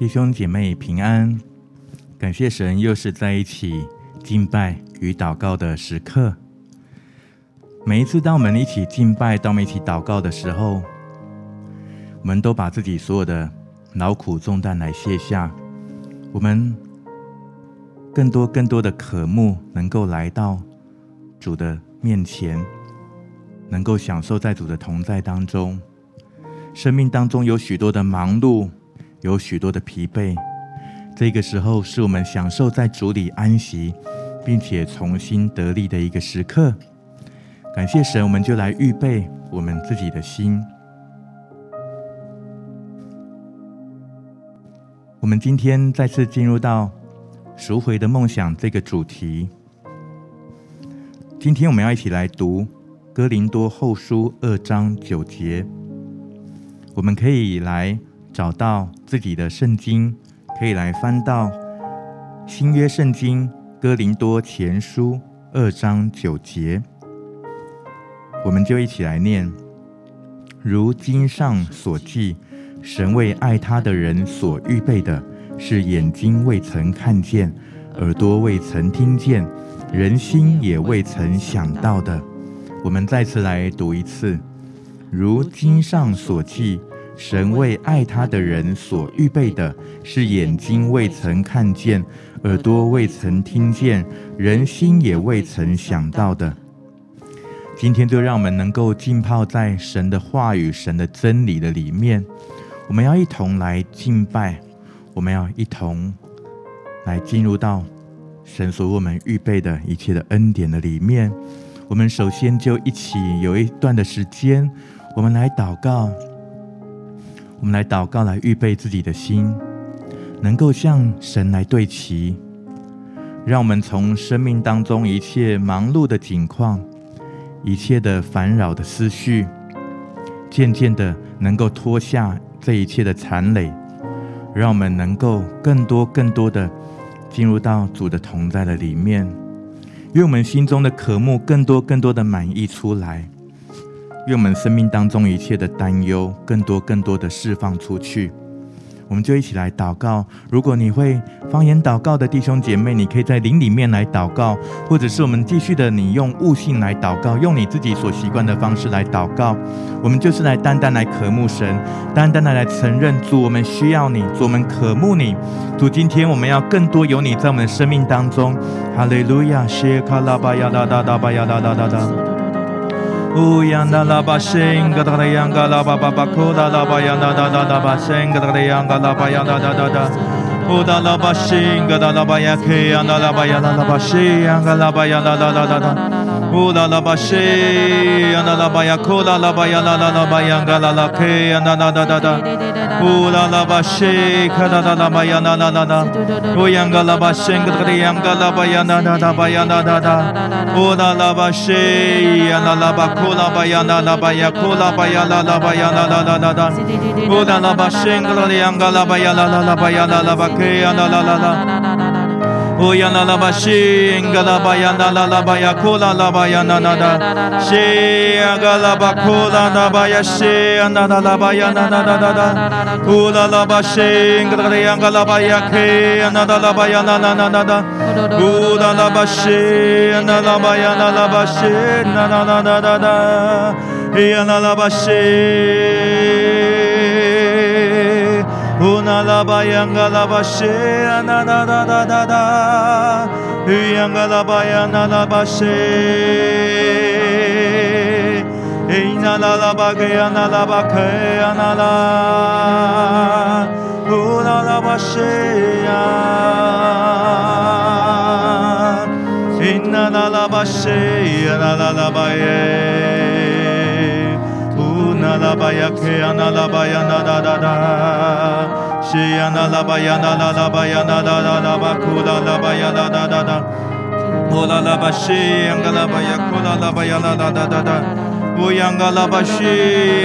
弟兄姐妹平安，感谢神，又是在一起敬拜与祷告的时刻。每一次当我们一起敬拜、当我们一起祷告的时候，我们都把自己所有的劳苦重担来卸下，我们更多更多的渴慕能够来到主的面前，能够享受在主的同在当中。生命当中有许多的忙碌。有许多的疲惫，这个时候是我们享受在主里安息，并且重新得力的一个时刻。感谢神，我们就来预备我们自己的心。我们今天再次进入到赎回的梦想这个主题。今天我们要一起来读哥林多后书二章九节，我们可以来。找到自己的圣经，可以来翻到新约圣经哥林多前书二章九节，我们就一起来念：如经上所记，神为爱他的人所预备的，是眼睛未曾看见，耳朵未曾听见，人心也未曾想到的。我们再次来读一次：如经上所记。神为爱他的人所预备的，是眼睛未曾看见，耳朵未曾听见，人心也未曾想到的。今天就让我们能够浸泡在神的话语、神的真理的里面。我们要一同来敬拜，我们要一同来进入到神所为我们预备的一切的恩典的里面。我们首先就一起有一段的时间，我们来祷告。我们来祷告，来预备自己的心，能够向神来对齐，让我们从生命当中一切忙碌的景况、一切的烦扰的思绪，渐渐的能够脱下这一切的缠累，让我们能够更多、更多的进入到主的同在的里面，愿我们心中的渴慕更多、更多的满溢出来。愿我们生命当中一切的担忧，更多更多的释放出去。我们就一起来祷告。如果你会方言祷告的弟兄姐妹，你可以在灵里面来祷告，或者是我们继续的，你用悟性来祷告，用你自己所习惯的方式来祷告。我们就是来单单来渴慕神，单单的来承认主，我们需要你，主，我们渴慕你。主，今天我们要更多有你在我们的生命当中。哈利路亚，谢卡拉巴亚哒哒哒巴呀哒哒哒哒。乌央那拉巴声，嘎达的央嘎拉巴巴巴库达拉巴央那那那拉巴声，嘎达的央嘎拉巴央那那那那，乌达拉巴声，嘎达拉巴央克央那拉巴央那拉巴声，央嘎拉巴央那那那那那，乌达拉巴声，央那拉巴央库达拉巴央那那拉巴央嘎拉拉克央那那那那那，乌达拉巴声，嘎达拉拉巴央那那那那，乌央嘎拉巴声，嘎达的央嘎拉巴央那那拉巴央那那那，乌达拉巴声，央那拉巴。库拉巴呀那拉巴呀，库拉巴呀那拉巴呀那那那那那，库拉拉巴圣格罗里昂嘎拉巴呀那那拉巴呀那拉巴克呀那那那那，乌呀那拉巴圣格拉巴呀那那拉巴呀，库拉拉巴呀那那 ya ke ana la ba ya na da da da she ya na la ba ya na la la ba ya na da da da ba ku la la ba ya la da da da ola la ba she ya la ba ya ku la la ba ya la da da da da 乌央嘎拉巴西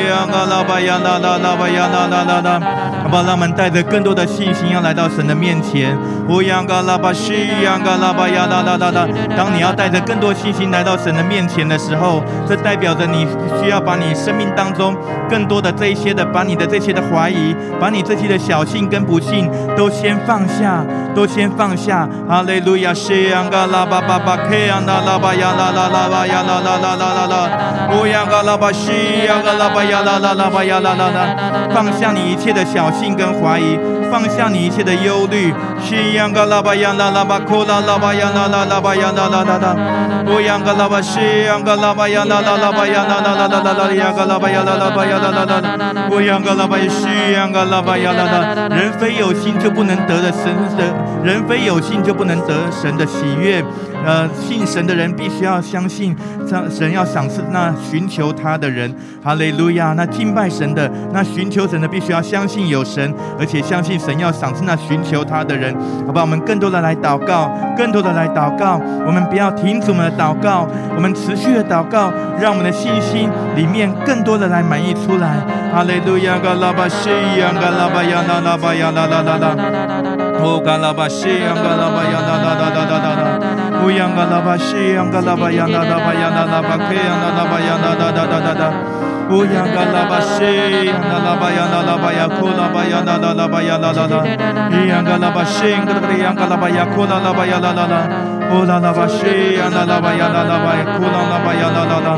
央嘎拉巴呀啦啦啦巴呀啦啦啦啦，吧巴我们带着更多的信心要来到神的面前。乌央嘎拉巴西央嘎拉巴呀啦啦啦啦，当你要带着更多信心来到神的面前的时候，这代表着你需要把你生命当中更多的这些的，把你的这些的怀疑，把你这些的小幸跟不幸都先放下。都先放下。哈利路亚，西央嘎拉巴巴巴，克央那拉巴呀啦啦啦巴呀啦啦啦啦啦啦，乌央。嘎拉巴西呀，嘎拉巴呀啦啦啦巴呀啦啦啦，放下你一切的小信跟怀疑，放下你一切的忧虑。西呀，嘎拉巴呀啦啦巴，库拉拉巴呀啦啦啦巴呀啦啦啦啦。乌呀，嘎拉巴西呀，嘎拉巴呀啦啦啦巴呀啦啦啦啦啦啦呀，嘎拉巴呀啦啦巴呀啦啦啦啦。乌呀，嘎拉巴西呀，嘎拉巴呀啦啦。人非有信就不能得的神的，人非有信就不能得神的喜悦。呃，信神的人必须要相信，神要赏赐那寻求他的人。哈利路亚！那敬拜神的，那寻求神的，必须要相信有神，而且相信神要赏赐那寻求他的人。好吧，我们更多的来祷告，更多的来祷告。我们不要停止我们的祷告，我们持续的祷告，让我们的信心里面更多的来满溢出来。哈利路亚！嘎拉巴西，嘎拉巴呀，拉拉巴呀，拉拉拉拉。哦，嘎拉巴西呀，嘎拉巴呀，拉拉拉拉拉拉。乌央嘎拉巴西央嘎拉巴呀啦啦。啦啦 O galabashi angalabayana da da da da da da. Uyangalabashi angalabayana da bayana da bakeyana da bayana da da da da da. Uyangalabashe, Nalabaya, Nalabaya, Kulabaya, Nalabaya, Lala, Yangalabashe, Yangalabaya, Kula, Labaya, Lala, Ula Labashe, Nalabaya, Nalabaya, Kula, Labaya, Lala,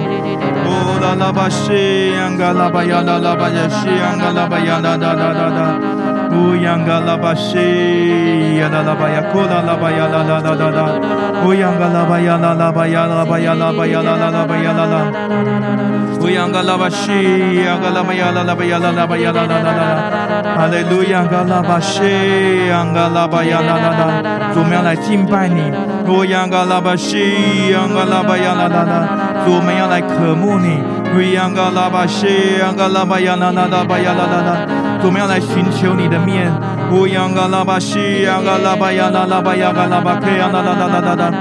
Ula Labashe, Yangalabaya, Nalabaya, She, Yangalabaya, Nada, Nada, Nada. 乌央嘎拉巴西呀啦啦巴呀库啦啦巴呀啦啦啦啦啦，乌央嘎拉巴呀啦啦巴呀啦巴呀啦巴呀啦啦巴呀啦啦，乌央嘎拉巴西呀嘎拉巴呀啦啦巴呀啦啦巴呀啦啦啦啦，哈利路嘎拉巴西呀嘎拉巴呀啦啦啦，主我们要敬拜你，乌央嘎拉巴西呀嘎拉巴呀啦啦啦，主我们要来渴慕你，乌央嘎拉巴西呀嘎拉巴呀啦啦啦巴呀啦啦啦。我们要来寻求你的面，乌央嘎拉巴西呀嘎拉巴呀啦拉巴呀嘎拉巴克呀啦啦啦啦啦啦。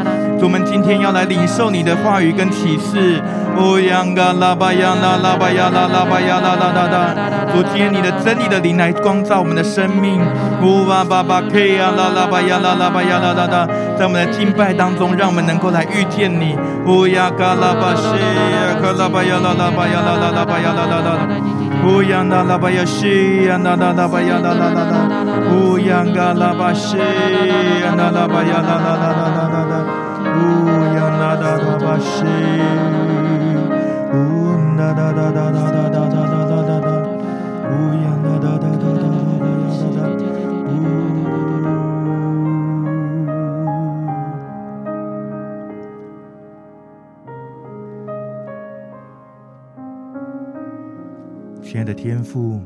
我们今天要来领受你的话语跟启示，乌央嘎拉巴呀啦拉巴呀啦拉巴呀啦啦啦啦。主，今天你的真理的灵来光照我们的生命，乌巴巴巴克呀啦啦巴呀啦啦巴呀啦啦啦。在我们的敬拜当中，让我们能够来遇见你，乌央嘎拉巴西呀嘎拉巴呀啦啦巴呀啦啦啦巴呀啦啦啦。Uyanda la bayashi anda la la bayanda la la la Uyanga la bashi anda la bayanda la la la la la Uyanda la bashi Unda da da da da 亲爱的天父，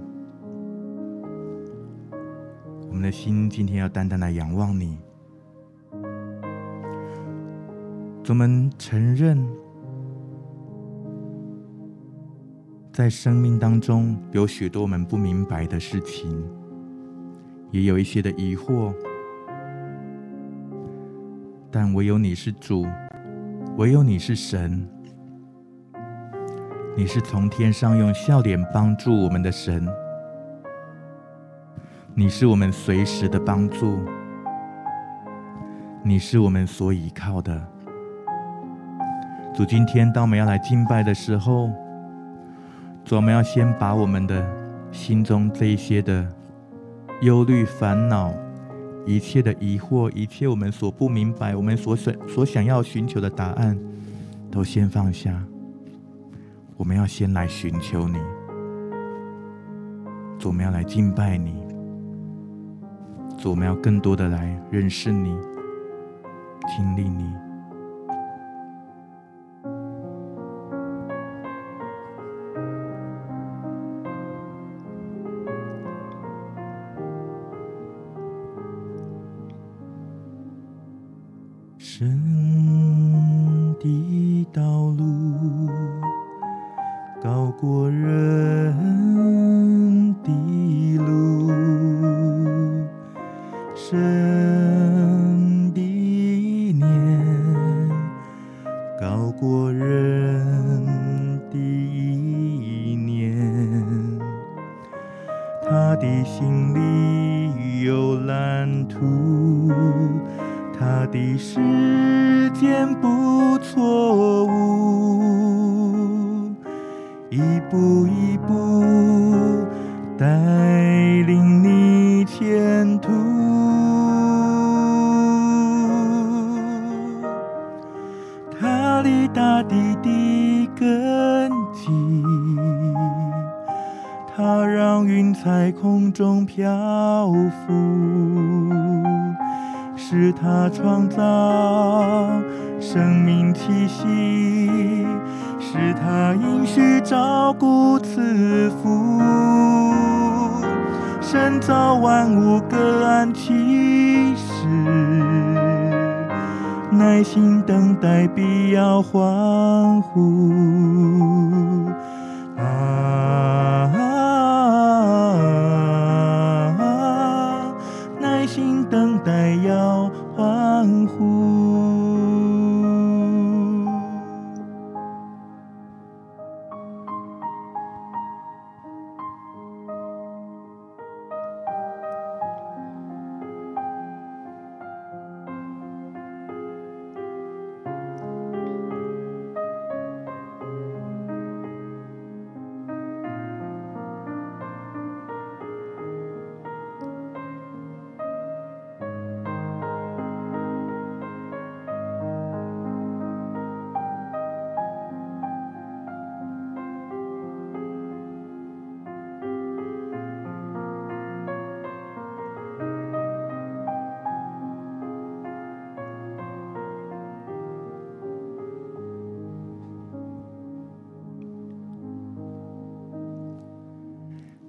我们的心今天要单单来仰望你。我们承认，在生命当中有许多我们不明白的事情，也有一些的疑惑，但唯有你是主，唯有你是神。你是从天上用笑脸帮助我们的神，你是我们随时的帮助，你是我们所依靠的。主，今天当我们要来敬拜的时候，主，我们要先把我们的心中这一些的忧虑、烦恼、一切的疑惑、一切我们所不明白、我们所想所想要寻求的答案，都先放下。我们要先来寻求你，我们要来敬拜你，我们要更多的来认识你、经历你。一步一步带领你前途。大地的根基，他让云彩空中漂浮，是他创造生命气息，是他应许照顾赐福，神造万物各安其事。耐心等待，必要欢呼。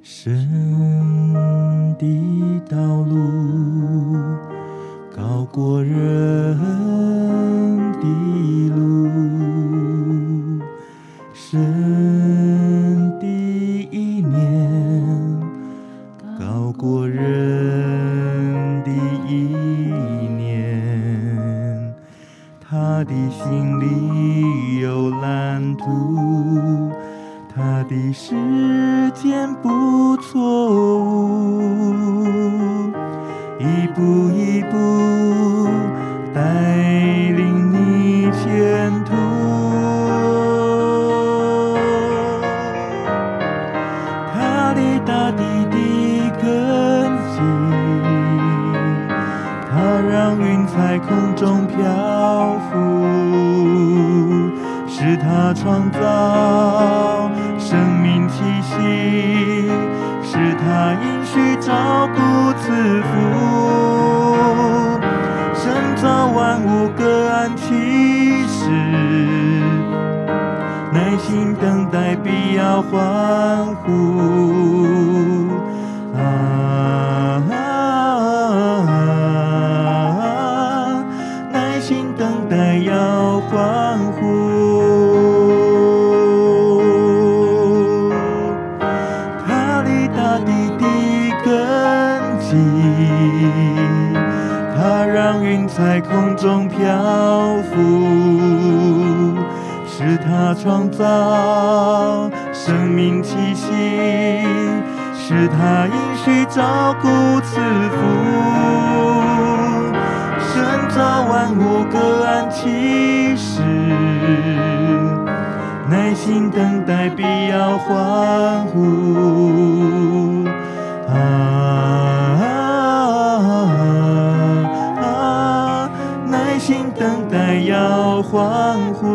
神的道路。创造生命气息，是他应许照顾赐福，神造万物各安其时，耐心等待必要欢呼。啊。要欢呼，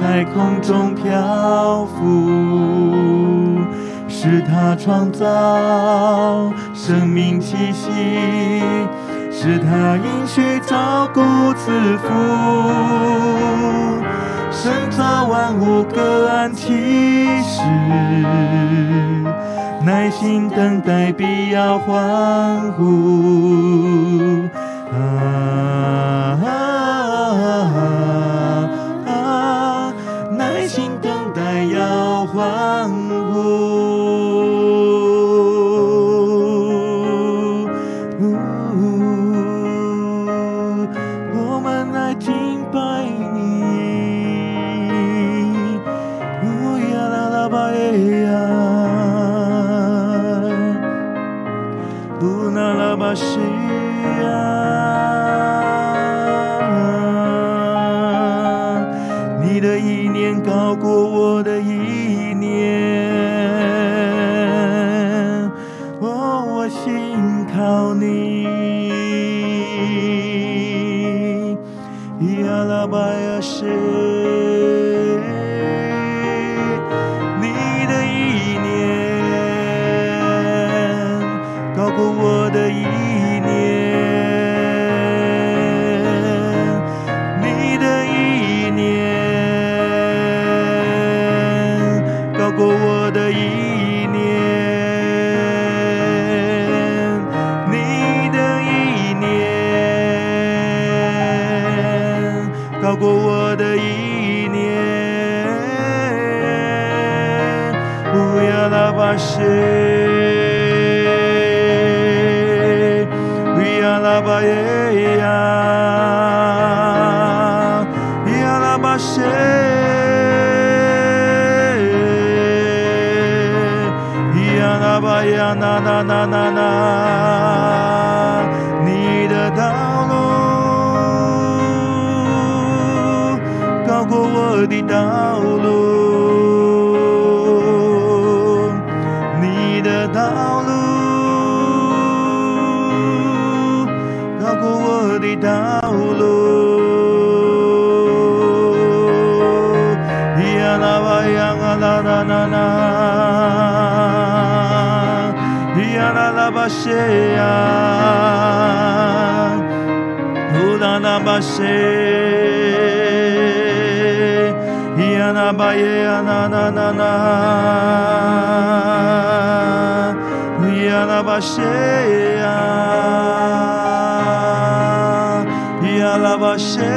在空中漂浮，是他创造生命气息，是他应许照顾赐福。神造万物各安其时，耐心等待必要欢呼。lua cheia e a lava cheia.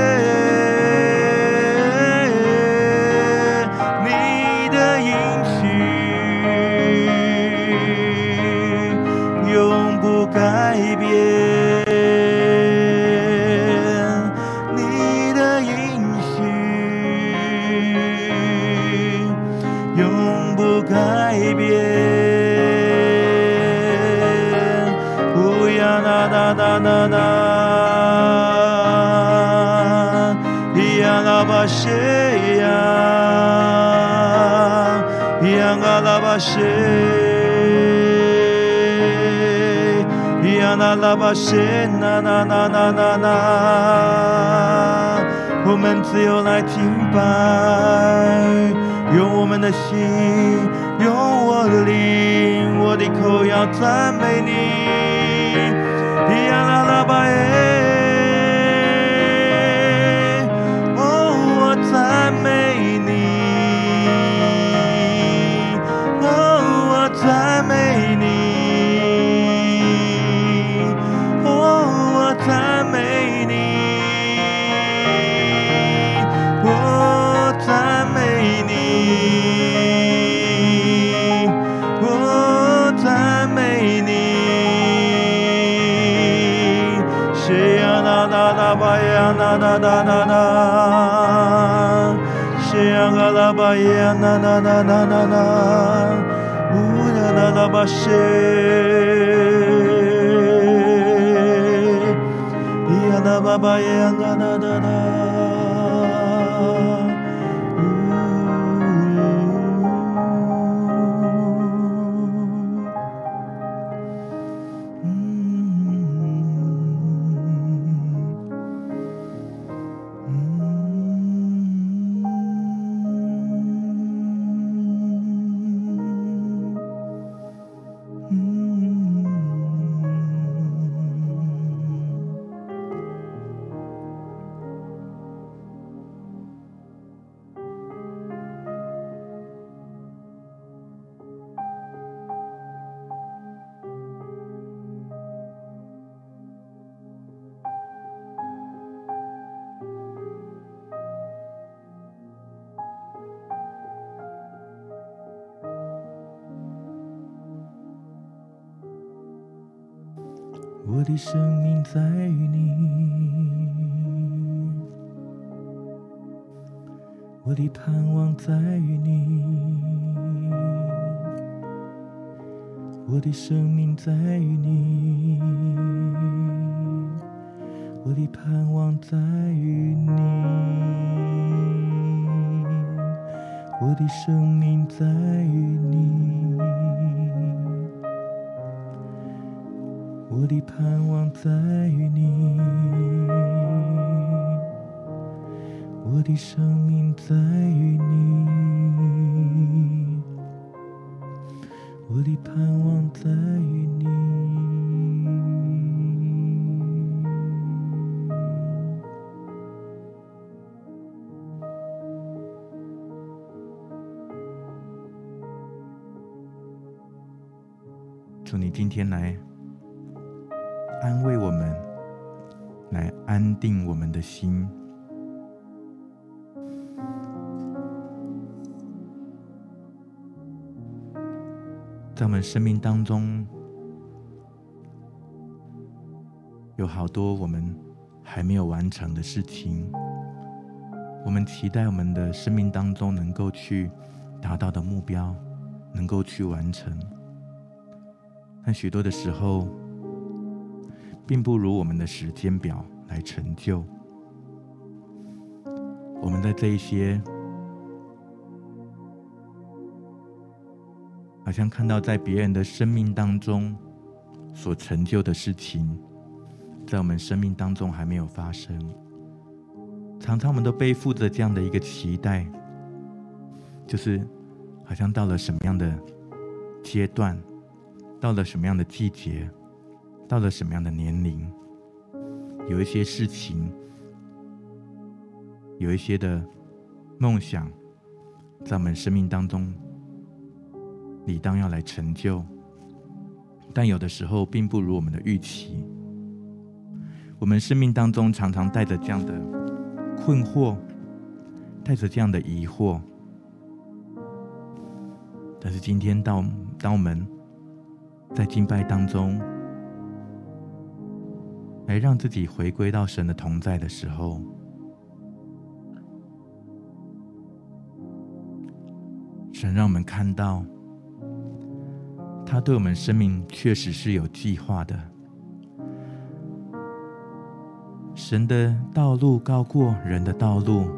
ba ya na na na na na. Na na na na na na na. 生命在于你。我的盼望在于你。我的生命在于你。我的盼望在于你。我的生命在于你。我的盼望在于你。我的生命在于你，我的盼望在于你。祝你今天来安定我们的心。在我们生命当中，有好多我们还没有完成的事情，我们期待我们的生命当中能够去达到的目标，能够去完成。但许多的时候，并不如我们的时间表来成就。我们在这一些。好像看到在别人的生命当中所成就的事情，在我们生命当中还没有发生。常常我们都背负着这样的一个期待，就是好像到了什么样的阶段，到了什么样的季节，到了什么样的年龄，有一些事情，有一些的梦想，在我们生命当中。理当要来成就，但有的时候并不如我们的预期。我们生命当中常常带着这样的困惑，带着这样的疑惑。但是今天到当我们在敬拜当中，来让自己回归到神的同在的时候，神让我们看到。他对我们生命确实是有计划的。神的道路高过人的道路，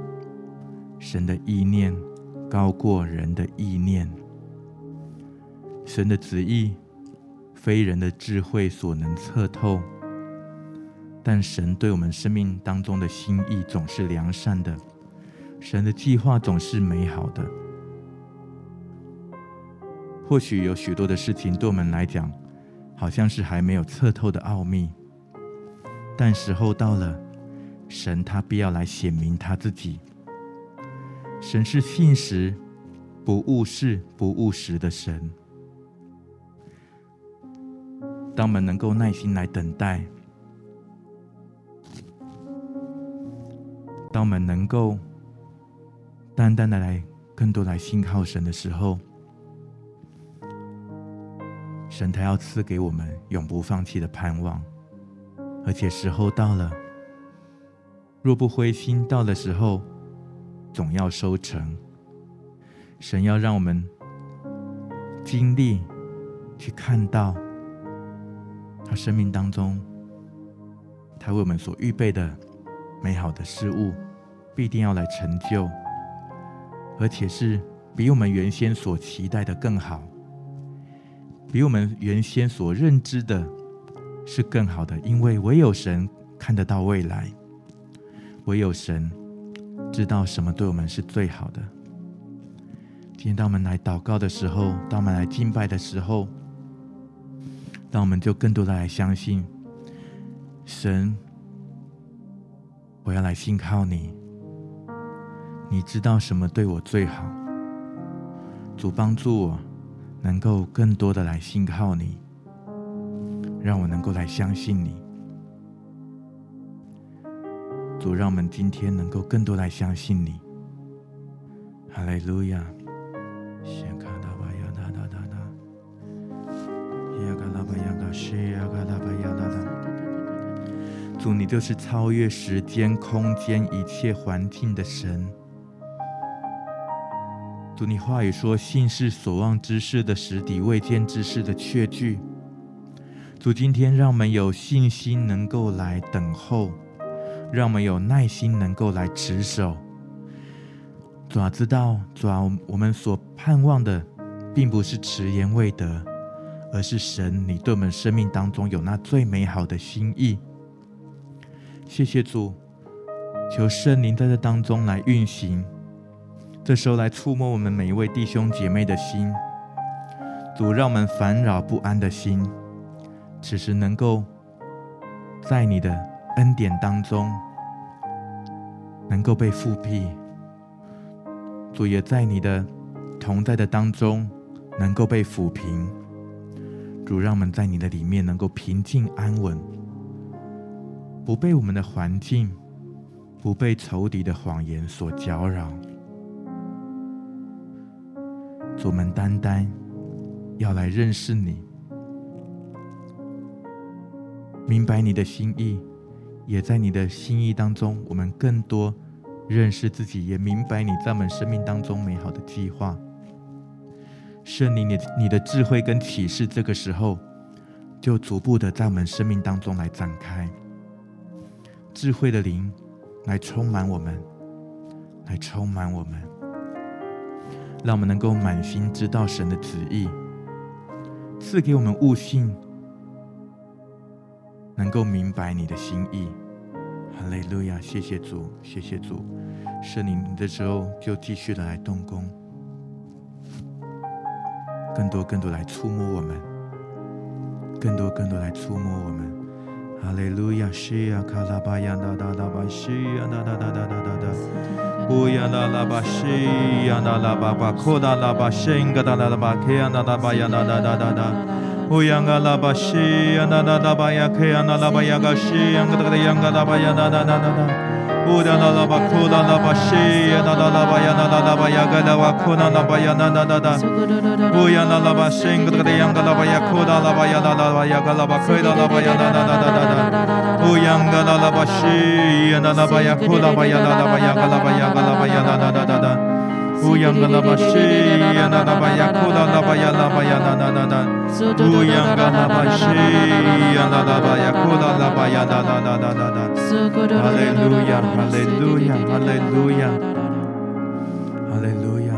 神的意念高过人的意念，神的旨意非人的智慧所能测透。但神对我们生命当中的心意总是良善的，神的计划总是美好的。或许有许多的事情对我们来讲，好像是还没有测透的奥秘，但时候到了，神他必要来显明他自己。神是信实、不误事、不误时的神。当我们能够耐心来等待，当我们能够单单的来更多来信靠神的时候，神他要赐给我们永不放弃的盼望，而且时候到了，若不灰心，到的时候总要收成。神要让我们经历，去看到他生命当中，他为我们所预备的美好的事物，必定要来成就，而且是比我们原先所期待的更好。比我们原先所认知的是更好的，因为唯有神看得到未来，唯有神知道什么对我们是最好的。今天当我们来祷告的时候，当我们来敬拜的时候，当我们就更多的来相信神，我要来信靠你，你知道什么对我最好，主帮助我。能够更多的来信靠你，让我能够来相信你。主，让我们今天能够更多来相信你。哈利路亚！主，你就是超越时间、空间一切环境的神。主，你话语说，信是所望之事的实底，未见之事的确据。主，今天让我们有信心能够来等候，让我们有耐心能够来持守。主啊，知道主啊，我们所盼望的，并不是迟延未得，而是神你对我们生命当中有那最美好的心意。谢谢主，求圣灵在这当中来运行，这时候来触摸我们每一位弟兄姐妹的心。主，让我们烦扰不安的心，此时能够在你的恩典当中，能够被覆庇。主也在你的同在的当中，能够被抚平。主让我们在你的里面能够平静安稳，不被我们的环境，不被仇敌的谎言所搅扰。主们单单要来认识你，明白你的心意，也在你的心意当中，我们更多。认识自己，也明白你在我们生命当中美好的计划。圣灵，你你的智慧跟启示，这个时候就逐步的在我们生命当中来展开。智慧的灵来充满我们，来充满我们，让我们能够满心知道神的旨意，赐给我们悟性，能够明白你的心意。哈利路亚！谢谢主，谢谢主。圣灵的时候，就继续的来动工，更多更多来触摸我们，更多更多来触摸我们。哈利路亚！西呀卡拉巴呀哒哒哒巴西呀哒哒哒哒哒哒哒，乌呀啦啦巴西呀哒啦巴巴，库达啦巴西呀哒啦巴，克呀哒啦巴呀哒哒哒哒哒。乌央嘎拉巴西呀那那那巴呀克呀那那巴呀嘎西呀那那央嘎拉巴呀那那那那那，乌呀那那巴库那那巴西呀那那那巴呀那那那巴呀嘎拉瓦库那那巴呀那那那那，乌呀那那巴西呀那那央嘎拉巴呀库那那巴呀那那巴呀嘎拉巴克那那巴呀那那那那那，乌央嘎拉拉巴西呀那那巴呀库那巴呀那那巴呀嘎拉巴呀嘎拉巴呀那那那那那。乌央嘎拉巴西呀那那巴呀库那那巴呀那巴呀那那那那，乌央嘎拉巴西呀那那巴呀库那那巴呀那那那那那那，哈利路亚，哈利路亚，哈利路亚，哈利路亚。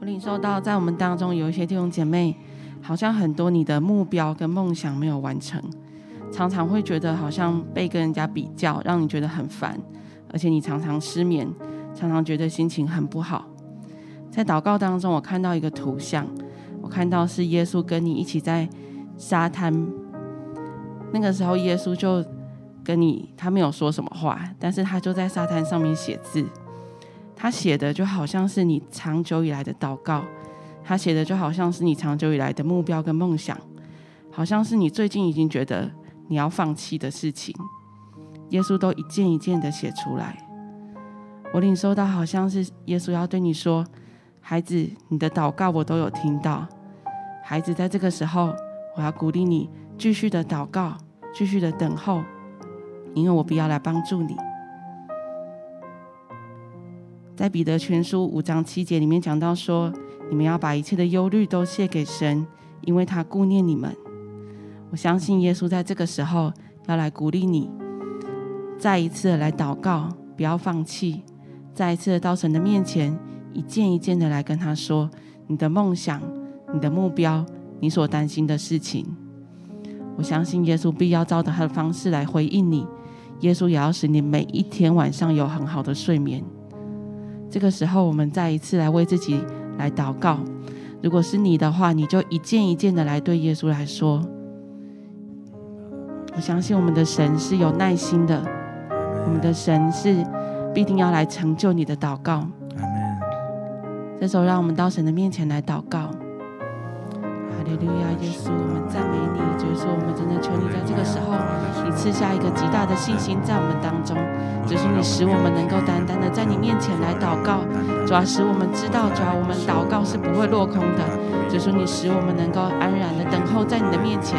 我领受到，在我们当中有一些弟兄姐妹，好像很多你的目标跟梦想没有完成。常常会觉得好像被跟人家比较，让你觉得很烦，而且你常常失眠，常常觉得心情很不好。在祷告当中，我看到一个图像，我看到是耶稣跟你一起在沙滩。那个时候，耶稣就跟你，他没有说什么话，但是他就在沙滩上面写字。他写的就好像是你长久以来的祷告，他写的就好像是你长久以来的目标跟梦想，好像是你最近已经觉得。你要放弃的事情，耶稣都一件一件的写出来。我领受到，好像是耶稣要对你说：“孩子，你的祷告我都有听到。孩子，在这个时候，我要鼓励你继续的祷告，继续的等候，因为我必要来帮助你。”在彼得全书五章七节里面讲到说：“你们要把一切的忧虑都卸给神，因为他顾念你们。”我相信耶稣在这个时候要来鼓励你，再一次的来祷告，不要放弃，再一次到神的面前，一件一件的来跟他说你的梦想、你的目标、你所担心的事情。我相信耶稣必要照着他的方式来回应你，耶稣也要使你每一天晚上有很好的睡眠。这个时候，我们再一次来为自己来祷告。如果是你的话，你就一件一件的来对耶稣来说。我相信我们的神是有耐心的，我们的神是必定要来成就你的祷告。这时候，让我们到神的面前来祷告。哈利路亚，耶稣，我们赞美你，就是说，我们真的求你在这个时候，你赐下一个极大的信心在我们当中，就是你使我们能够单单的在你面前来祷告。主要使我们知道，主要我们祷告是不会落空的。就是你使我们能够安然的等候在你的面前，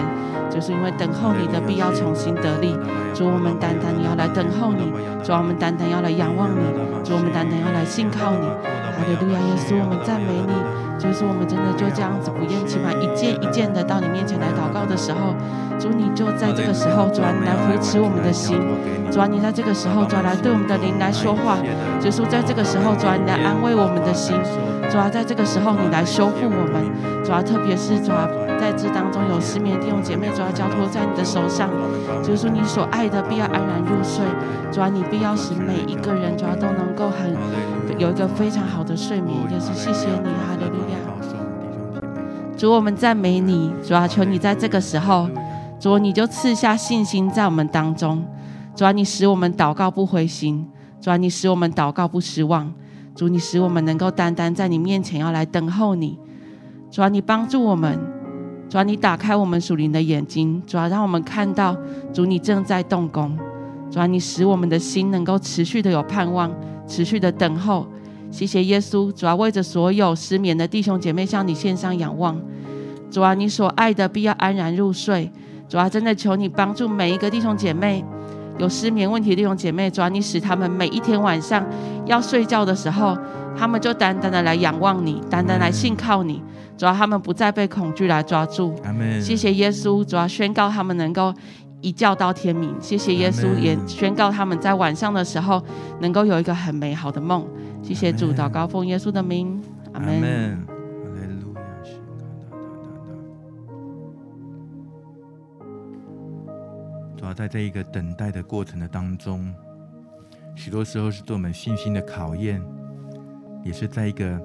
就是因为等候你的必要重新得力。主，我们单单要来等候你，主，我们单单要来仰望你，主，我们单单要来信靠你。哈利路亚，耶稣，我们赞美你。就是我们真的就这样子不厌其烦，一件一件的到你面前来祷告的时候，主你就在这个时候，主啊，你来扶持我们的心，主啊，你在这个时候，主啊，来对我们的灵来说话，就是在这个时候，主啊，你来安慰我们的心，主啊，在这个时候，你来修复我们，主啊，特别是主啊，在这当中有失眠弟兄姐妹，主啊，交托在你的手上，就是说你所爱的必要安然入睡，主啊，你必要使每一个人，主啊，都能够很有一个非常好的睡眠，也是谢谢你，哈利路亚。主，我们赞美你，主啊，求你在这个时候，主，你就赐下信心在我们当中，主啊，你使我们祷告不灰心，主啊，你使我们祷告不失望，主，你使我们能够单单在你面前要来等候你，主啊，你帮助我们，主啊，你打开我们属灵的眼睛，主啊，让我们看到，主你正在动工，主啊，你使我们的心能够持续的有盼望，持续的等候。谢谢耶稣，主啊，为着所有失眠的弟兄姐妹向你献上仰望。主啊，你所爱的必要安然入睡。主啊，真的求你帮助每一个弟兄姐妹有失眠问题的弟兄姐妹。主啊，你使他们每一天晚上要睡觉的时候，他们就单单的来仰望你，单单来信靠你。主啊，他们不再被恐惧来抓住。谢谢耶稣，主啊，宣告他们能够一觉到天明。谢谢耶稣，也宣告他们在晚上的时候能够有一个很美好的梦。谢谢主，祷告奉耶稣的名，阿门。主要在这一个等待的过程的当中，许多时候是对我们信心的考验，也是在一个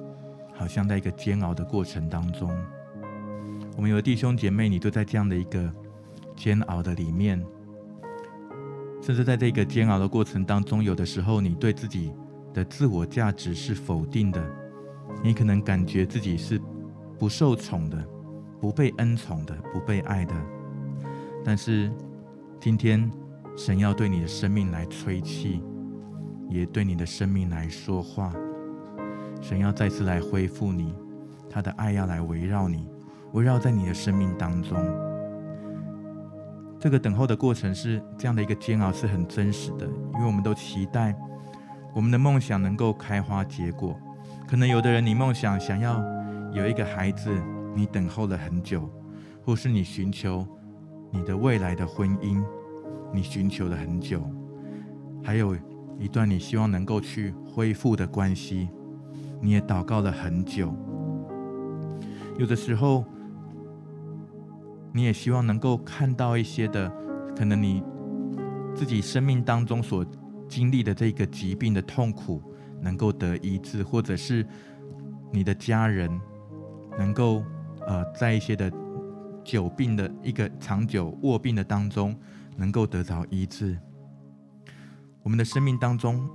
好像在一个煎熬的过程当中。我们有的弟兄姐妹，你都在这样的一个煎熬的里面，甚至在这个煎熬的过程当中，有的时候你对自己。的自我价值是否定的，你可能感觉自己是不受宠的、不被恩宠的、不被爱的。但是今天神要对你的生命来吹气，也对你的生命来说话。神要再次来恢复你，他的爱要来围绕你，围绕在你的生命当中。这个等候的过程是这样的一个煎熬，是很真实的，因为我们都期待。我们的梦想能够开花结果，可能有的人，你梦想想要有一个孩子，你等候了很久，或是你寻求你的未来的婚姻，你寻求了很久，还有一段你希望能够去恢复的关系，你也祷告了很久。有的时候，你也希望能够看到一些的，可能你自己生命当中所。经历的这个疾病的痛苦能够得医治，或者是你的家人能够呃在一些的久病的一个长久卧病的当中能够得着医治。我们的生命当中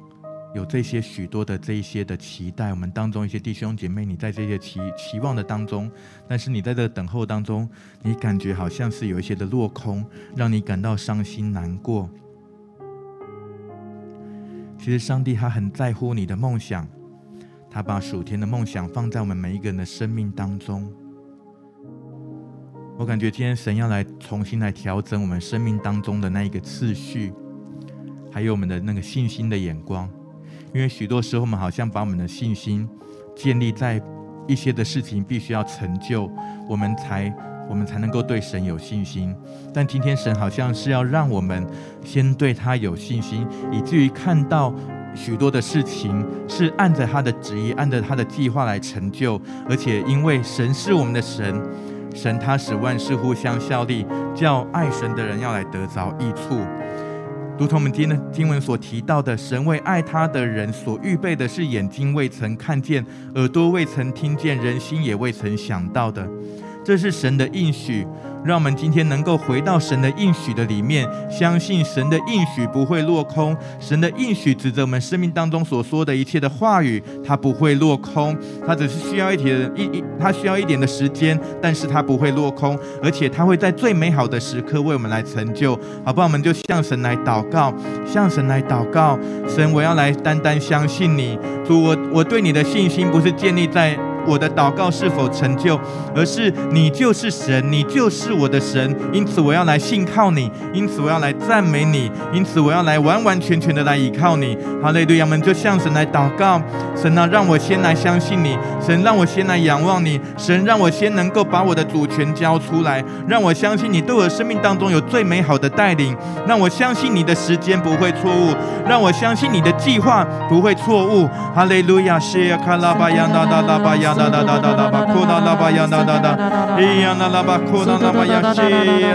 有这些许多的这一些的期待，我们当中一些弟兄姐妹，你在这些期期望的当中，但是你在这等候当中，你感觉好像是有一些的落空，让你感到伤心难过。其实上帝他很在乎你的梦想，他把属天的梦想放在我们每一个人的生命当中。我感觉今天神要来重新来调整我们生命当中的那一个次序，还有我们的那个信心的眼光，因为许多时候我们好像把我们的信心建立在一些的事情必须要成就，我们才。我们才能够对神有信心，但今天神好像是要让我们先对他有信心，以至于看到许多的事情是按着他的旨意、按着他的计划来成就，而且因为神是我们的神，神他使万事互相效力，叫爱神的人要来得着益处。如同我们今天的经文所提到的，神为爱他的人所预备的是眼睛未曾看见、耳朵未曾听见、人心也未曾想到的。这是神的应许。让我们今天能够回到神的应许的里面，相信神的应许不会落空。神的应许指着我们生命当中所说的一切的话语，它不会落空。它只是需要一点一一，它需要一点的时间，但是它不会落空，而且它会在最美好的时刻为我们来成就。好不好？我们就向神来祷告，向神来祷告。神，我要来单单相信你。主，我我对你的信心不是建立在。我的祷告是否成就，而是你就是神，你就是我的神，因此我要来信靠你，因此我要来赞美你，因此我要来完完全全的来依靠你。哈利路亚！们就向神来祷告，神啊，让我先来相信你，神让我先来仰望你，神让我先能够把我的主权交出来，让我相信你对我生命当中有最美好的带领，让我相信你的时间不会错误，让我相信你的计划不会错误。哈利路亚！谢亚卡拉巴亚达达拉巴亚。西，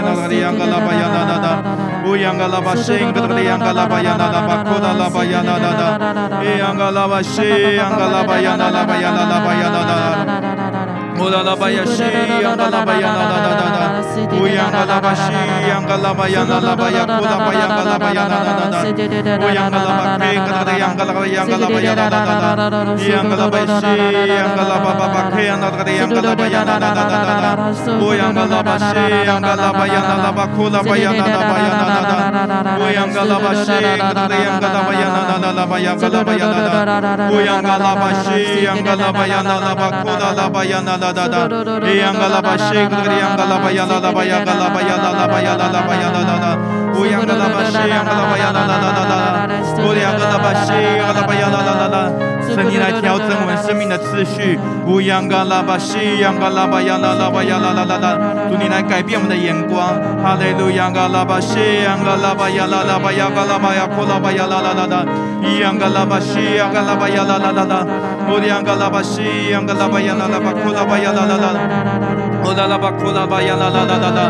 那个里呀个拉巴呀哒哒哒，乌呀个拉巴西，个里呀个拉巴呀哒哒巴库哒拉巴呀哒哒哒，咿呀个拉巴西，呀个拉巴呀哒拉巴呀哒拉巴呀哒哒哒，乌哒拉巴呀西，呀个拉巴呀哒哒哒哒，乌呀个拉巴西，呀个拉巴呀哒拉巴呀库哒巴呀个拉巴呀哒哒哒，乌呀个拉巴西，个里呀个拉巴呀个拉巴呀哒哒哒，咿呀个拉巴西，呀个拉巴。巴巴克神，你来调整我们生命的次序。乌央嘎拉巴西央嘎拉巴呀啦啦巴呀啦啦啦啦，主你来改变我们的眼光。哈利路亚嘎拉巴西央嘎拉巴呀啦啦巴央嘎拉巴呀库拉巴呀啦啦啦啦，伊央嘎拉巴西央嘎拉巴呀啦啦啦啦，乌央嘎拉巴西央嘎拉巴呀啦啦巴库拉巴呀啦啦啦，乌拉拉巴库拉巴呀啦啦啦啦啦，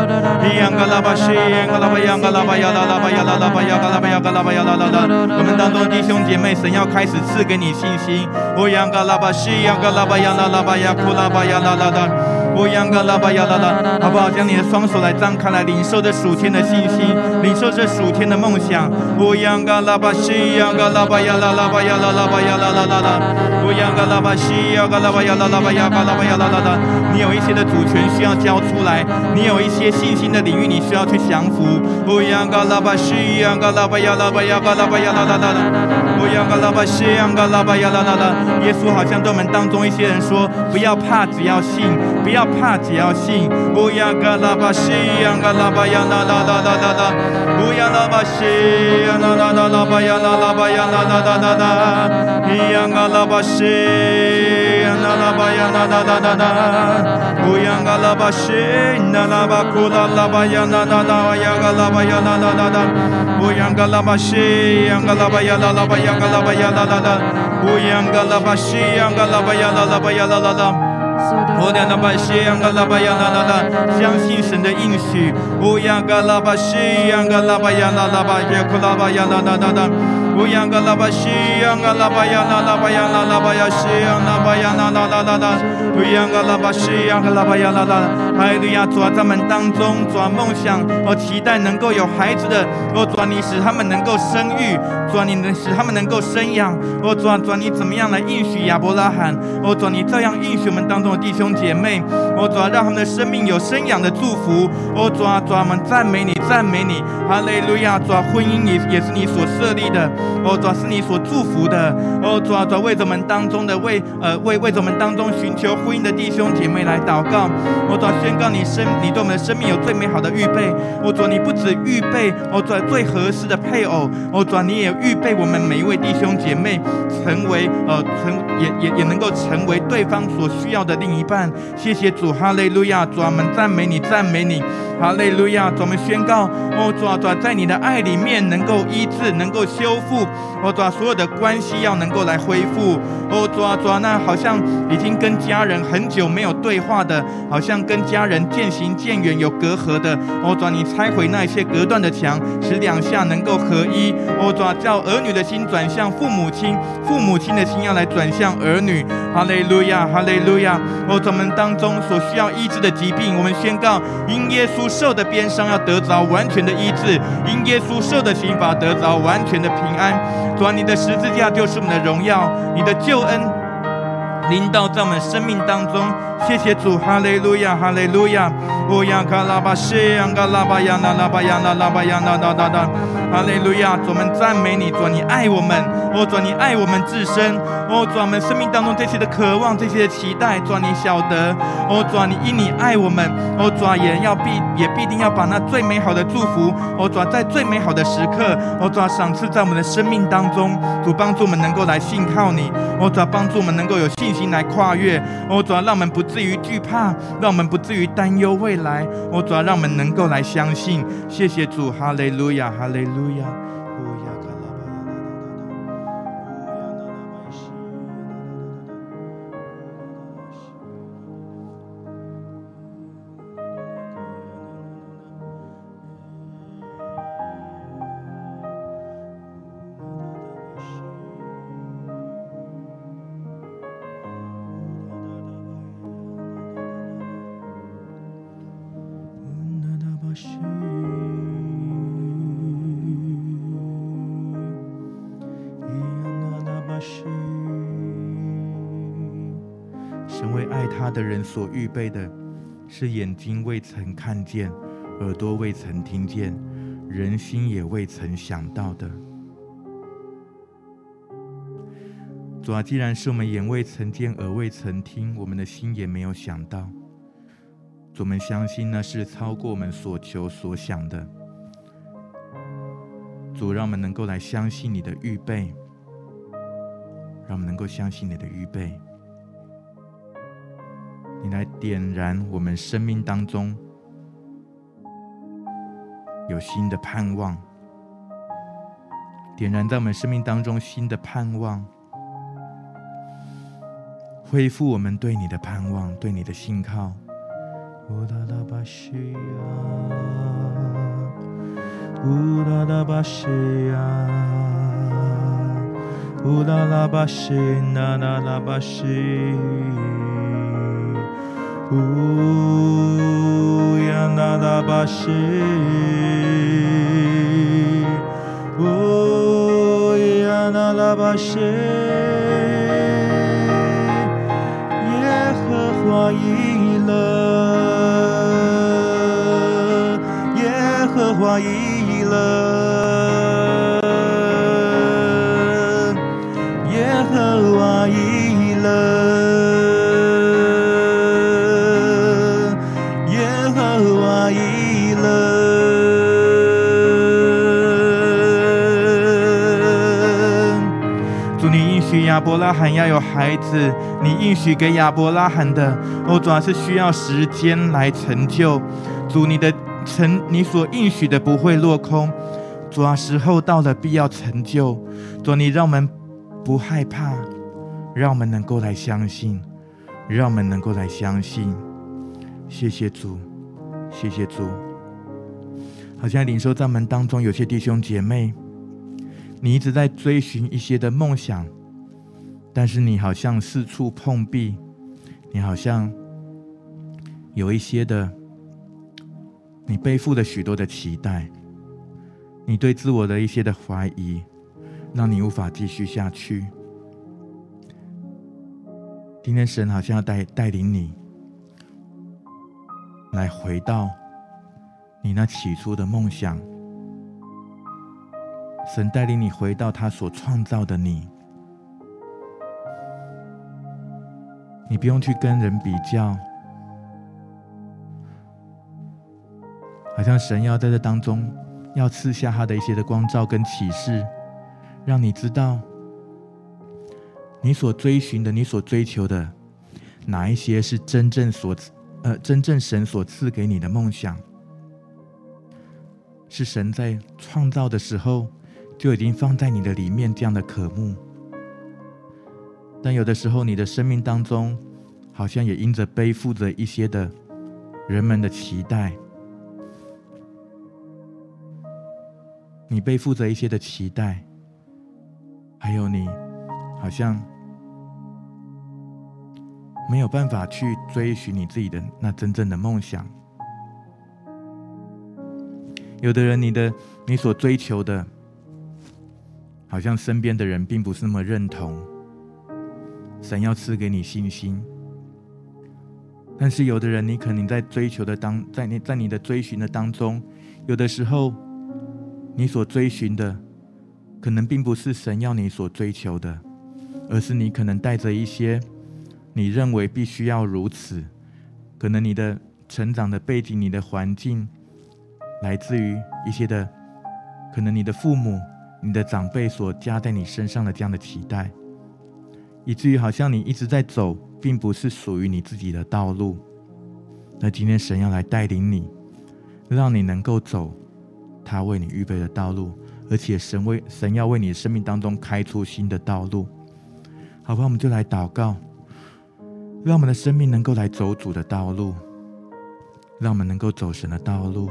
伊央嘎拉巴西央嘎拉巴呀嘎拉巴呀啦啦巴呀啦啦巴呀嘎拉巴呀嘎拉巴呀啦啦啦，我们当中弟兄姐妹，神要开始赐给你信心。我仰个喇叭西，仰个喇叭呀啦喇叭呀哭喇叭呀啦啦啦，我仰个喇叭呀啦啦，好不好？将你的双手来张开来，领受这属天的信心，领受这属天的梦想。我仰个喇叭西，仰个喇叭呀啦喇叭呀啦喇叭呀啦啦啦啦，我仰个喇叭西，仰个喇叭呀啦喇叭呀嘎喇叭呀啦啦啦。你有一些的主权需要交出来，你有一些信心的领域你需要去降服。我仰个喇叭西，仰个喇叭呀喇叭呀嘎喇叭呀啦啦啦，我仰个喇叭西，仰个喇叭呀啦。耶稣好像对我们当中一些人说：“不要怕，只要信；不要怕，只要信。”不要嘎拉巴西，央嘎拉巴呀啦啦啦啦啦啦，不要拉巴西，央啦啦啦啦巴呀啦啦巴呀啦啦啦啦啦，啦啦巴呀啦啦啦啦啦，乌央嘎拉巴西，啦啦巴库啦啦巴呀啦啦啦呀嘎拉巴呀啦啦啦啦，乌央嘎拉巴西，央嘎拉巴呀啦啦巴呀嘎拉巴呀啦啦啦。乌央嘎拉巴西，央嘎拉巴呀啦啦巴呀啦啦啦，乌央嘎拉巴西，央嘎拉巴呀啦啦啦，相信神的应许。乌央嘎拉巴西，央嘎拉巴呀啦啦巴呀库拉巴呀啦啦啦啦，乌央嘎拉巴西，央嘎拉巴呀啦啦巴呀啦啦巴呀西，央拉巴呀啦啦啦啦啦，乌央嘎拉巴西，央嘎拉巴呀啦啦。哈利路亚！主啊，在们当中，主啊，梦想和期待能够有孩子的，哦，主啊，你使他们能够生育，主啊，你能使他们能够生养，哦，主啊，主啊，你怎么样来应许亚伯拉罕？哦，主啊，你这样应许我们当中的弟兄姐妹，哦，主啊，让他们的生命有生养的祝福，哦，主啊，主啊，我们赞美你，赞美你，哈利路亚！主啊，婚姻也也是你所设立的，哦，主啊，是你所祝福的，哦，主啊，主啊，为着我们当中的为呃为为着我们当中寻求婚姻的弟兄姐妹来祷告，哦，主啊。宣告你生，你对我们的生命有最美好的预备。我主，你不止预备，我主最合适的配偶。我主，你也预备我们每一位弟兄姐妹，成为呃成也也也能够成为对方所需要的另一半。谢谢主，哈利路亚！主，我们赞美你，赞美你，哈利路亚！主，我们宣告，哦主啊主啊，在你的爱里面能够医治，能够修复。哦，主啊，所有的关系要能够来恢复。哦，主啊，主啊，那好像已经跟家人很久没有对话的，好像跟家人渐行渐远有隔阂的。哦，主啊，你拆毁那些隔断的墙，使两下能够合一。哦，主啊，叫儿女的心转向父母亲，父母亲的心要来转向儿女。哈利路亚，哈利路亚。哦，我们当中所需要医治的疾病，我们宣告因耶稣受的鞭伤要得着完全的医治，因耶稣受的刑罚得着完全的平安。主啊，你的十字架就是我们的荣耀，你的救恩临到在我们生命当中。谢谢主，哈利路亚，哈利路亚。哦呀，卡拉巴西，昂卡拉巴亚那拉巴亚那拉巴亚那哒哒哒。哈利路亚，主我们赞美你，主你爱我们，哦主你爱我们至深，哦主我们生命当中这些的渴望，这些的期待，主你晓得，哦主你因你爱我们，哦主也要必也必定要把那最美好的祝福，哦主在最美好的时刻，哦主赏赐在我们的生命当中，主帮助我们能够来信靠你，哦主帮助我们能够有信心来跨越，哦主让我们不至于惧怕，让我们不至于担忧未来，我主要让我们能够来相信，谢谢主，哈利路亚，哈利路亚。所预备的，是眼睛未曾看见，耳朵未曾听见，人心也未曾想到的。主啊，既然是我们眼未曾见，耳未曾听，我们的心也没有想到。主，我们相信那是超过我们所求所想的。主，让我们能够来相信你的预备，让我们能够相信你的预备。你来点燃我们生命当中有新的盼望，点燃在我们生命当中新的盼望，恢复我们对你的盼望，对你的信靠。乌拉拉巴西呀，乌拉拉巴西呀，乌拉拉巴西，那那拉巴西。乌呀那拉巴西，乌呀那拉巴西，耶和华以勒，耶和华以勒，耶和华以勒。亚伯拉罕要有孩子，你应许给亚伯拉罕的，哦，主要是需要时间来成就。主，你的成，你所应许的不会落空。主啊，时候到了，必要成就。主，你让我们不害怕，让我们能够来相信，让我们能够来相信。谢谢主，谢谢主。好像领受在门当中有些弟兄姐妹，你一直在追寻一些的梦想。但是你好像四处碰壁，你好像有一些的，你背负了许多的期待，你对自我的一些的怀疑，让你无法继续下去。今天神好像要带带领你，来回到你那起初的梦想，神带领你回到他所创造的你。你不用去跟人比较，好像神要在这当中要赐下他的一些的光照跟启示，让你知道你所追寻的、你所追求的哪一些是真正所呃真正神所赐给你的梦想，是神在创造的时候就已经放在你的里面这样的渴慕。但有的时候，你的生命当中，好像也因着背负着一些的人们的期待，你背负着一些的期待，还有你好像没有办法去追寻你自己的那真正的梦想。有的人，你的你所追求的，好像身边的人并不是那么认同。神要赐给你信心。但是有的人，你可能在追求的当，在你在你的追寻的当中，有的时候，你所追寻的，可能并不是神要你所追求的，而是你可能带着一些你认为必须要如此，可能你的成长的背景、你的环境，来自于一些的，可能你的父母、你的长辈所加在你身上的这样的期待，以至于好像你一直在走。并不是属于你自己的道路。那今天神要来带领你，让你能够走他为你预备的道路，而且神为神要为你生命当中开出新的道路。好吧，我们就来祷告，让我们的生命能够来走主的道路，让我们能够走神的道路，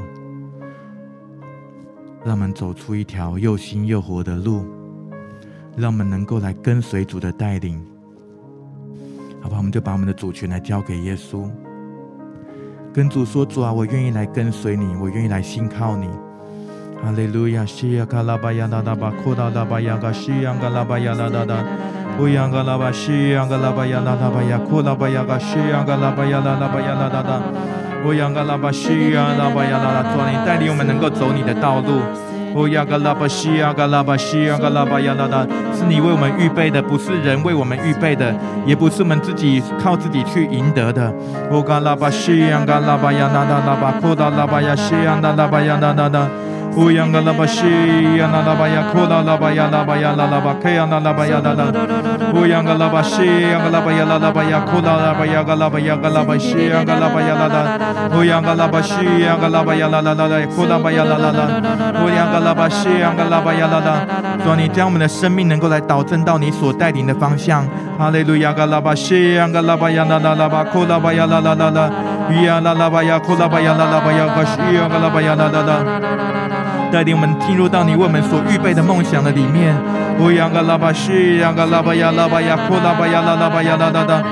让我们走出一条又新又活的路，让我们能够来跟随主的带领。好吧，我们就把我们的主权来交给耶稣，跟主说：“主啊，我愿意来跟随你，我愿意来信靠你。”哈利路亚！西呀卡拉巴呀拉拉巴，库达拉巴呀嘎西呀嘎拉巴呀拉拉拉，乌呀嘎拉巴西呀嘎拉巴呀拉拉巴呀库拉巴呀嘎西呀嘎拉巴呀拉拉巴呀拉拉拉，乌呀嘎拉巴西呀拉巴呀拉拉，主啊，你带领我们能够走你的道路。哦呀嘎拉巴西呀嘎拉巴西呀嘎拉巴呀拉拉，是你为我们预备的，不是人为我们预备的，也不是我们自己靠自己去赢得的。哦嘎拉巴西呀嘎拉巴呀拉拉拉巴，库达拉巴呀西呀拉拉巴呀拉拉拉。乌央嘎拉巴西呀那拉巴呀库拉拉巴呀拉巴呀拉拉巴克呀那拉巴呀拉拉。乌央嘎拉巴西呀嘎拉巴呀拉拉巴呀库拉拉巴呀嘎拉巴呀嘎拉巴西呀嘎拉巴呀拉拉。乌央嘎拉巴西呀嘎拉巴呀拉拉拉拉库拉巴呀拉拉拉。乌央嘎拉巴西呀嘎拉巴呀拉拉。主，你将我们的生命能够来导正到你所带领的方向。哈利路亚嘎拉巴西呀嘎拉巴呀拉拉拉巴库拉巴呀拉拉拉拉。乌央拉拉巴呀库拉巴呀拉拉巴呀嘎西呀嘎拉巴呀拉拉拉。带领我们进入到你为我们所预备的梦想的里面。乌央嘎拉巴西，央嘎拉巴呀拉巴呀，库拉巴呀拉拉巴呀拉拉拉。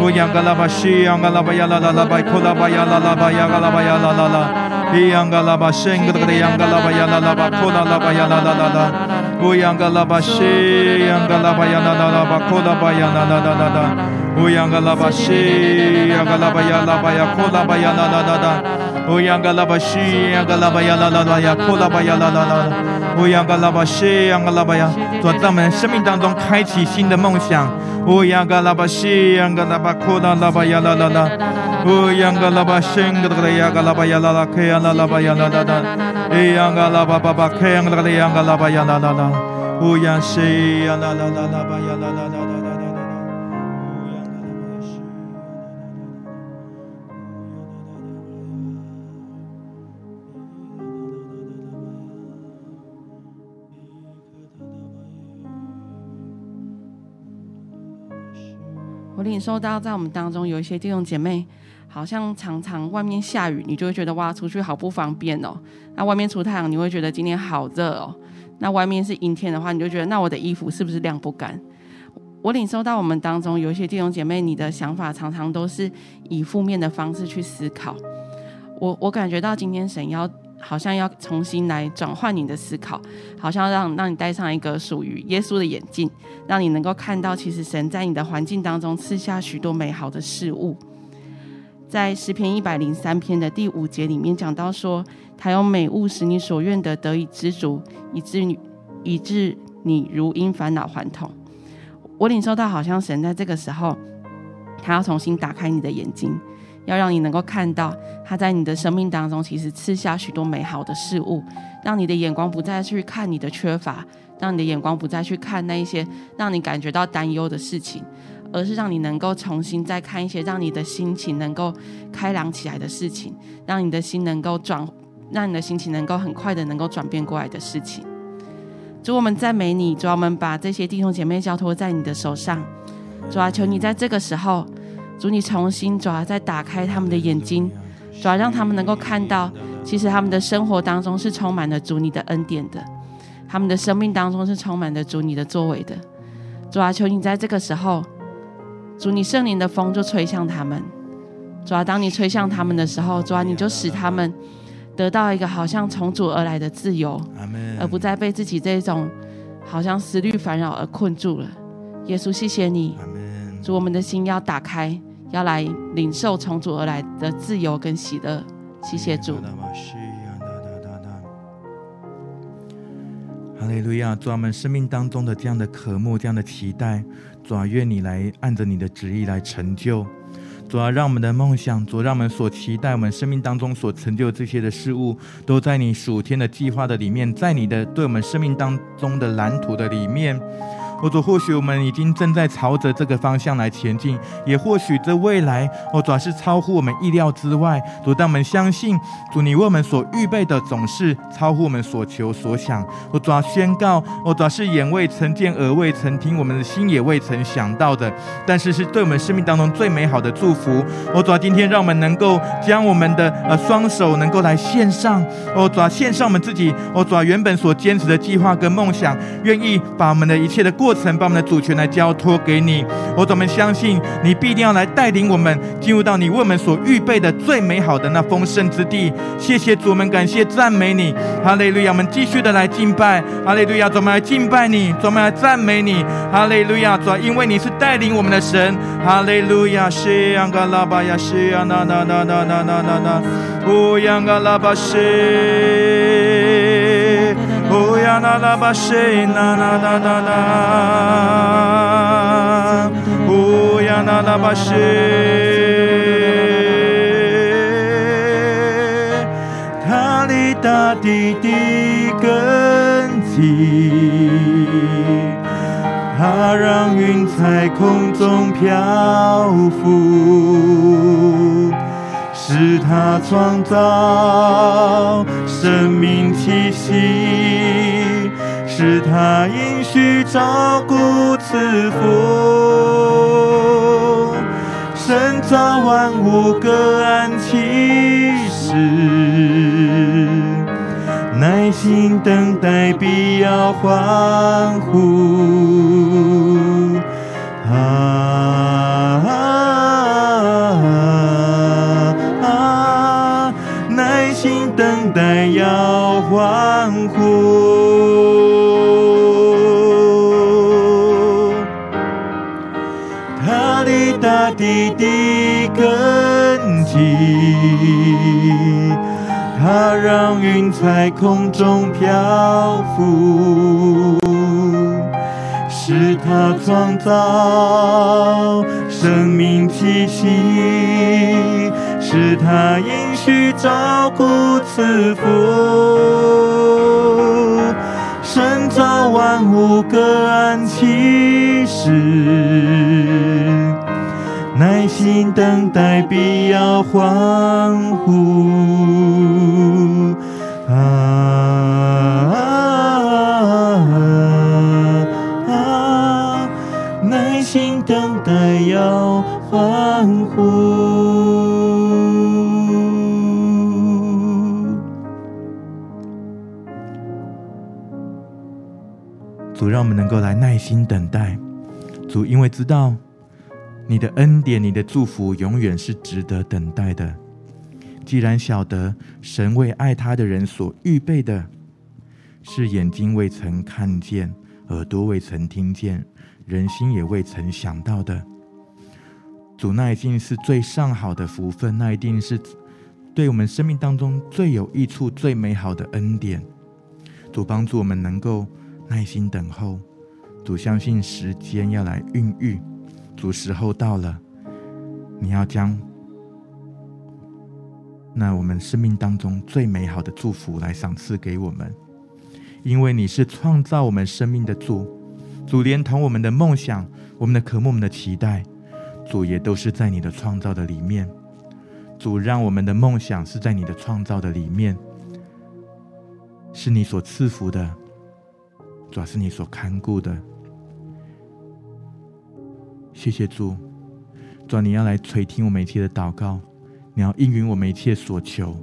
乌央嘎拉巴西，央嘎拉巴呀拉拉拉巴，库拉巴呀拉拉巴呀嘎拉巴呀拉拉拉。伊央嘎拉巴西，格德格的央嘎拉巴呀拉拉巴，库拉拉巴呀拉拉拉拉。乌央嘎拉巴西，央嘎拉巴呀拉拉拉巴，库拉巴呀拉拉拉拉拉。乌央嘎拉巴西，央嘎拉巴呀拉巴呀，库拉巴呀拉拉拉拉。乌央嘎拉巴西，央嘎拉巴呀啦啦啦呀，库拉巴呀啦啦啦啦。乌央嘎拉巴西，央嘎拉巴呀，主在我们生命当中开启新的梦想。乌央嘎拉巴西，央嘎拉巴库拉拉巴呀啦啦啦。乌央嘎拉巴西，格德格的呀嘎拉巴呀啦啦，克呀啦啦巴呀啦啦啦。乌央嘎拉巴巴巴，克呀格德格的呀嘎拉巴呀啦啦啦。乌央西呀啦啦啦啦巴呀啦啦啦。领受到，在我们当中有一些弟兄姐妹，好像常常外面下雨，你就会觉得哇，出去好不方便哦。那外面出太阳，你会觉得今天好热哦。那外面是阴天的话，你就觉得那我的衣服是不是晾不干？我领受到我们当中有一些弟兄姐妹，你的想法常常都是以负面的方式去思考。我我感觉到今天神要。好像要重新来转换你的思考，好像让让你戴上一个属于耶稣的眼镜，让你能够看到，其实神在你的环境当中赐下许多美好的事物。在诗篇一百零三篇的第五节里面讲到说，他用美物使你所愿的得以知足，以致你以致你如因烦恼还童。我领受到，好像神在这个时候，他要重新打开你的眼睛。要让你能够看到他在你的生命当中，其实赐下许多美好的事物，让你的眼光不再去看你的缺乏，让你的眼光不再去看那一些让你感觉到担忧的事情，而是让你能够重新再看一些让你的心情能够开朗起来的事情，让你的心能够转，让你的心情能够很快的能够转变过来的事情。主，我们赞美你，主，我们把这些弟兄姐妹交托在你的手上。主啊，求你在这个时候，主你重新主啊，再打开他们的眼睛，主啊，让他们能够看到，其实他们的生活当中是充满了主你的恩典的，他们的生命当中是充满了主你的作为的。主啊，求你在这个时候，主你圣灵的风就吹向他们。主啊，当你吹向他们的时候，主啊，你就使他们得到一个好像从主而来的自由，而不再被自己这种好像思虑烦扰而困住了。耶稣，谢谢你，主，我们的心要打开，要来领受从主而来的自由跟喜乐。谢谢主。哈利路亚！主啊，我们生命当中的这样的渴慕，这样的期待，主啊，愿你来按着你的旨意来成就。主啊，让我们的梦想，主，让我们所期待，我们生命当中所成就这些的事物，都在你属天的计划的里面，在你的对我们生命当中的蓝图的里面。哦，主，或许我们已经正在朝着这个方向来前进，也或许这未来，哦，主要是超乎我们意料之外。主，但我们相信，主，你为我们所预备的总是超乎我们所求所想。哦，主要，宣告，哦，主要是眼未曾见，耳未曾听，我们的心也未曾想到的，但是是对我们生命当中最美好的祝福。哦，主要，今天让我们能够将我们的呃双手能够来献上，哦，主要，献上我们自己，哦，主要，原本所坚持的计划跟梦想，愿意把我们的一切的过。曾把我们的主权来交托给你，我怎么相信你必定要来带领我们进入到你为我们所预备的最美好的那丰盛之地。谢谢主，们感谢赞美你，哈利路亚！我们继续的来敬拜，哈利路亚！我们来敬拜你，我们来赞美你，哈利路亚！主，因为你是带领我们的神，哈利路亚！西亚嘎拉巴亚西亚那那那那那那那，乌央嘎拉巴西。哦呀啦啦吧西啦啦啦啦啦，哦呀啦啦吧西，他立大地的根基，他让云在空中漂浮。是他创造生命气息，是他应许照顾赐福，神造万物各安其事，耐心等待必要欢呼。让云彩空中漂浮，是他创造生命气息。是他应许照顾赐福，神造万物各安其时，耐心等待必要欢呼。啊！耐心等待要欢呼。主，让我们能够来耐心等待。主，因为知道你的恩典、你的祝福永远是值得等待的。既然晓得神为爱他的人所预备的，是眼睛未曾看见、耳朵未曾听见、人心也未曾想到的，主，那一定是最上好的福分，那一定是对我们生命当中最有益处、最美好的恩典。主，帮助我们能够。耐心等候，主，相信时间要来孕育，主，时候到了，你要将那我们生命当中最美好的祝福来赏赐给我们，因为你是创造我们生命的主，主，连同我们的梦想、我们的渴慕、我们的期待，主也都是在你的创造的里面，主，让我们的梦想是在你的创造的里面，是你所赐福的。主要是你所看顾的。谢谢主，主，你要来垂听我们一切的祷告，你要应允我们一切所求。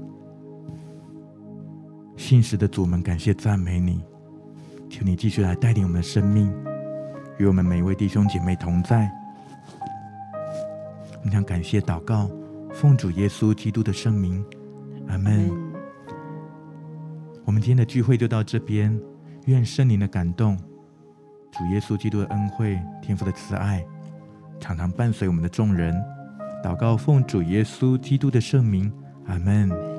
信实的主，我们感谢赞美你，求你继续来带领我们的生命，与我们每一位弟兄姐妹同在。我们想感谢祷告，奉主耶稣基督的圣名，阿门。我们今天的聚会就到这边，愿圣灵的感动、主耶稣基督的恩惠、天父的慈爱，常常伴随我们的众人。祷告，奉主耶稣基督的圣名，阿门。